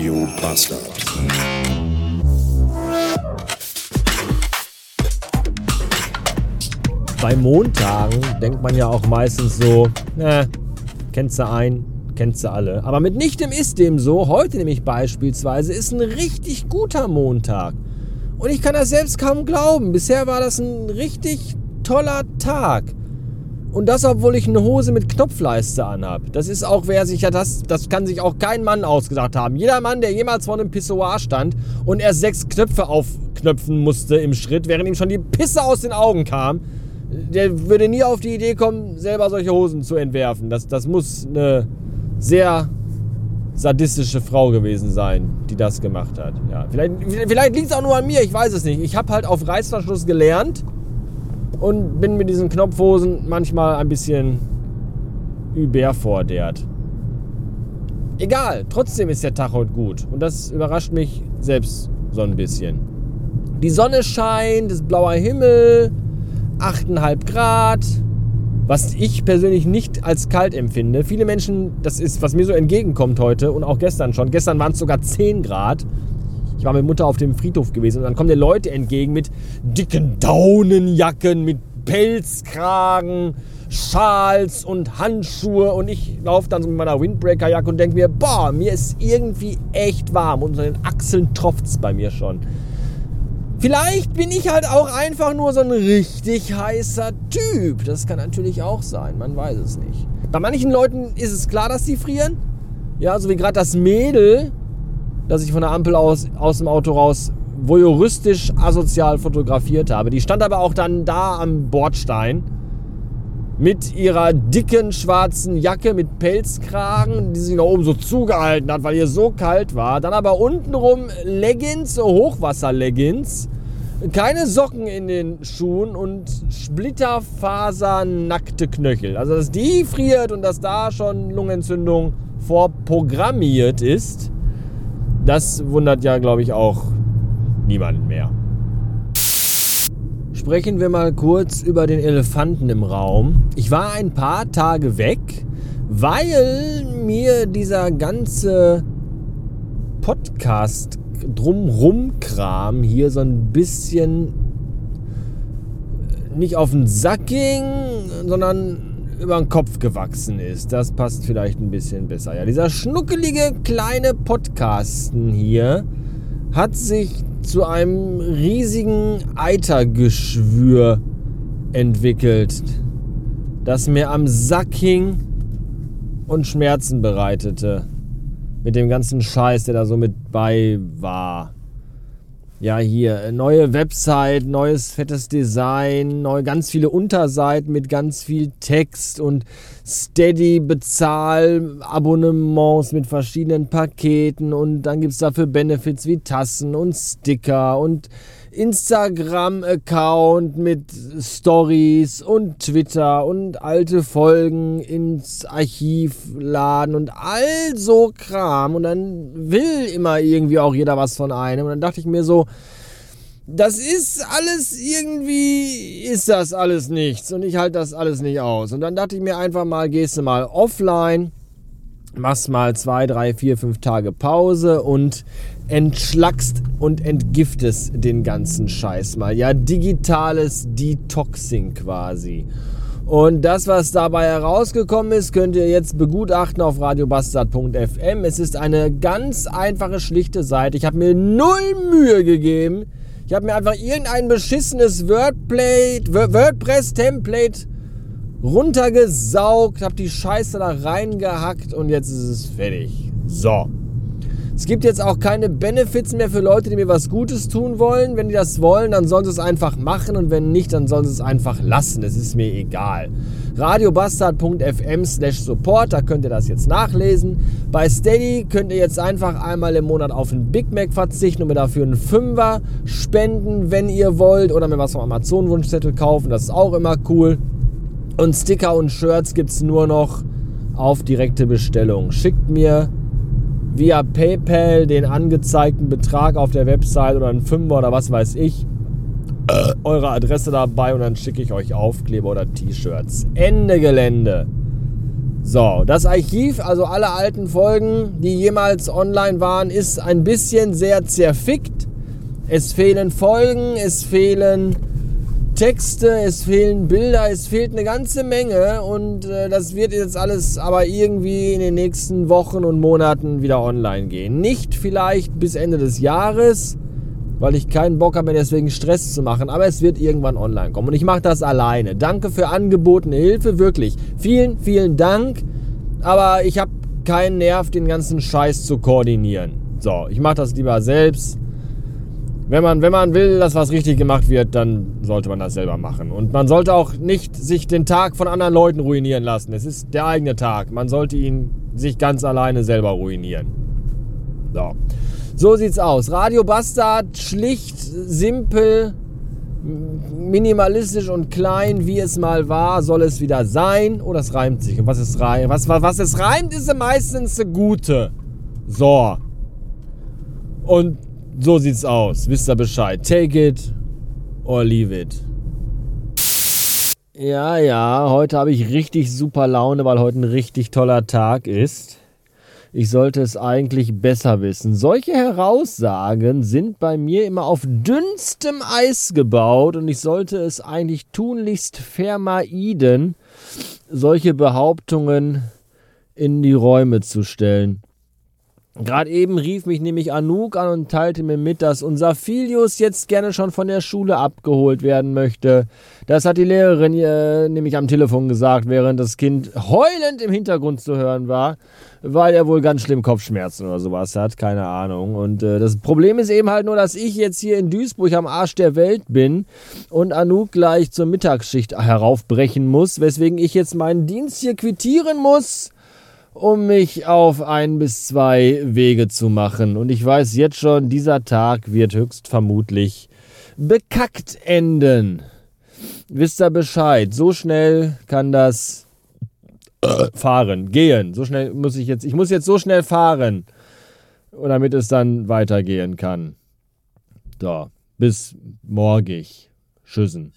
Radio Bastard. Bei Montagen denkt man ja auch meistens so, na, kennst du ein, kennst du alle. Aber mitnichtem ist dem so. Heute nämlich beispielsweise ist ein richtig guter Montag. Und ich kann das selbst kaum glauben. Bisher war das ein richtig toller Tag. Und das, obwohl ich eine Hose mit Knopfleiste anhab. Das ist auch, wer sich ja das, das kann sich auch kein Mann ausgedacht haben. Jeder Mann, der jemals vor einem Pissoir stand und erst sechs Knöpfe aufknöpfen musste im Schritt, während ihm schon die Pisse aus den Augen kam, der würde nie auf die Idee kommen, selber solche Hosen zu entwerfen. Das, das muss eine sehr sadistische Frau gewesen sein, die das gemacht hat. Ja, vielleicht vielleicht liegt es auch nur an mir, ich weiß es nicht. Ich habe halt auf Reißverschluss gelernt und bin mit diesen Knopfhosen manchmal ein bisschen überfordert. Egal, trotzdem ist der Tag heute gut und das überrascht mich selbst so ein bisschen. Die Sonne scheint, es ist blauer Himmel, 8,5 Grad, was ich persönlich nicht als kalt empfinde. Viele Menschen, das ist, was mir so entgegenkommt heute und auch gestern schon. Gestern waren es sogar 10 Grad. Ich war mit Mutter auf dem Friedhof gewesen und dann kommen dir Leute entgegen mit dicken Daunenjacken, mit Pelzkragen, Schals und Handschuhe und ich laufe dann so mit meiner Windbreaker-Jacke und denke mir, boah, mir ist irgendwie echt warm und unter den Achseln tropft es bei mir schon. Vielleicht bin ich halt auch einfach nur so ein richtig heißer Typ. Das kann natürlich auch sein, man weiß es nicht. Bei manchen Leuten ist es klar, dass sie frieren. Ja, so wie gerade das Mädel, das ich von der Ampel aus, aus dem Auto raus voyeuristisch asozial fotografiert habe. Die stand aber auch dann da am Bordstein mit ihrer dicken schwarzen Jacke mit Pelzkragen, die sie nach oben so zugehalten hat, weil ihr so kalt war. Dann aber untenrum Leggings, Hochwasser-Leggings, keine Socken in den Schuhen und splitterfasernackte Knöchel. Also dass die friert und dass da schon Lungenentzündung vorprogrammiert ist, das wundert ja, glaube ich, auch niemanden mehr. Sprechen wir mal kurz über den Elefanten im Raum. Ich war ein paar Tage weg, weil mir dieser ganze Podcast drumrum-Kram hier so ein bisschen nicht auf den Sack ging, sondern über den Kopf gewachsen ist. Das passt vielleicht ein bisschen besser. Ja, dieser schnuckelige kleine Podcasten hier hat sich zu einem riesigen Eitergeschwür entwickelt, das mir am Sack hing und Schmerzen bereitete. Mit dem ganzen Scheiß, der da so mit bei war ja, hier, neue Website, neues fettes Design, neu, ganz viele Unterseiten mit ganz viel Text und steady Bezahlabonnements mit verschiedenen Paketen und dann gibt es dafür Benefits wie Tassen und Sticker und Instagram-Account mit Stories und Twitter und alte Folgen ins Archiv laden und all so Kram. Und dann will immer irgendwie auch jeder was von einem. Und dann dachte ich mir so, das ist alles irgendwie, ist das alles nichts. Und ich halte das alles nicht aus. Und dann dachte ich mir einfach mal, gehst du mal offline machst mal zwei, drei, vier, fünf Tage Pause und entschlackst und entgiftest den ganzen Scheiß mal. Ja, digitales Detoxing quasi. Und das, was dabei herausgekommen ist, könnt ihr jetzt begutachten auf radiobastard.fm. Es ist eine ganz einfache, schlichte Seite. Ich habe mir null Mühe gegeben. Ich habe mir einfach irgendein beschissenes WordPress-Template runtergesaugt, habe die Scheiße da reingehackt und jetzt ist es fertig. So. Es gibt jetzt auch keine Benefits mehr für Leute, die mir was Gutes tun wollen. Wenn die das wollen, dann sollen sie es einfach machen und wenn nicht, dann sollen sie es einfach lassen. Es ist mir egal. radiobastard.fm slash support, da könnt ihr das jetzt nachlesen. Bei Steady könnt ihr jetzt einfach einmal im Monat auf einen Big Mac verzichten und mir dafür einen Fünfer spenden, wenn ihr wollt. Oder mir was vom Amazon-Wunschzettel kaufen, das ist auch immer cool. Und Sticker und Shirts gibt es nur noch auf direkte Bestellung. Schickt mir via PayPal den angezeigten Betrag auf der Website oder einen Fünfer oder was weiß ich. Eure Adresse dabei und dann schicke ich euch Aufkleber oder T-Shirts. Ende Gelände. So, das Archiv, also alle alten Folgen, die jemals online waren, ist ein bisschen sehr zerfickt. Es fehlen Folgen, es fehlen Texte, es fehlen Bilder, es fehlt eine ganze Menge und äh, das wird jetzt alles aber irgendwie in den nächsten Wochen und Monaten wieder online gehen. Nicht vielleicht bis Ende des Jahres, weil ich keinen Bock habe, mir deswegen Stress zu machen. Aber es wird irgendwann online kommen. Und ich mache das alleine. Danke für angebotene Hilfe, wirklich. Vielen, vielen Dank. Aber ich habe keinen Nerv, den ganzen Scheiß zu koordinieren. So, ich mache das lieber selbst. Wenn man, wenn man will, dass was richtig gemacht wird, dann sollte man das selber machen. Und man sollte auch nicht sich den Tag von anderen Leuten ruinieren lassen. Es ist der eigene Tag. Man sollte ihn sich ganz alleine selber ruinieren. So. So sieht's aus. Radio Bastard, schlicht, simpel, minimalistisch und klein, wie es mal war, soll es wieder sein. Oh, das reimt sich. Und was es reimt, was, was es reimt, ist meistens eine gute. So. Und so sieht's aus. Wisst ihr Bescheid. Take it or leave it. Ja, ja, heute habe ich richtig super Laune, weil heute ein richtig toller Tag ist. Ich sollte es eigentlich besser wissen. Solche Heraussagen sind bei mir immer auf dünnstem Eis gebaut und ich sollte es eigentlich tunlichst vermeiden, solche Behauptungen in die Räume zu stellen. Gerade eben rief mich nämlich Anouk an und teilte mir mit, dass unser Filius jetzt gerne schon von der Schule abgeholt werden möchte. Das hat die Lehrerin äh, nämlich am Telefon gesagt, während das Kind heulend im Hintergrund zu hören war, weil er wohl ganz schlimm Kopfschmerzen oder sowas hat, keine Ahnung. Und äh, das Problem ist eben halt nur, dass ich jetzt hier in Duisburg am Arsch der Welt bin und Anouk gleich zur Mittagsschicht heraufbrechen muss, weswegen ich jetzt meinen Dienst hier quittieren muss um mich auf ein bis zwei Wege zu machen. Und ich weiß jetzt schon, dieser Tag wird höchst vermutlich bekackt enden. Wisst ihr Bescheid? So schnell kann das fahren, gehen. So schnell muss ich jetzt, ich muss jetzt so schnell fahren, damit es dann weitergehen kann. So, bis morgig. Tschüssen.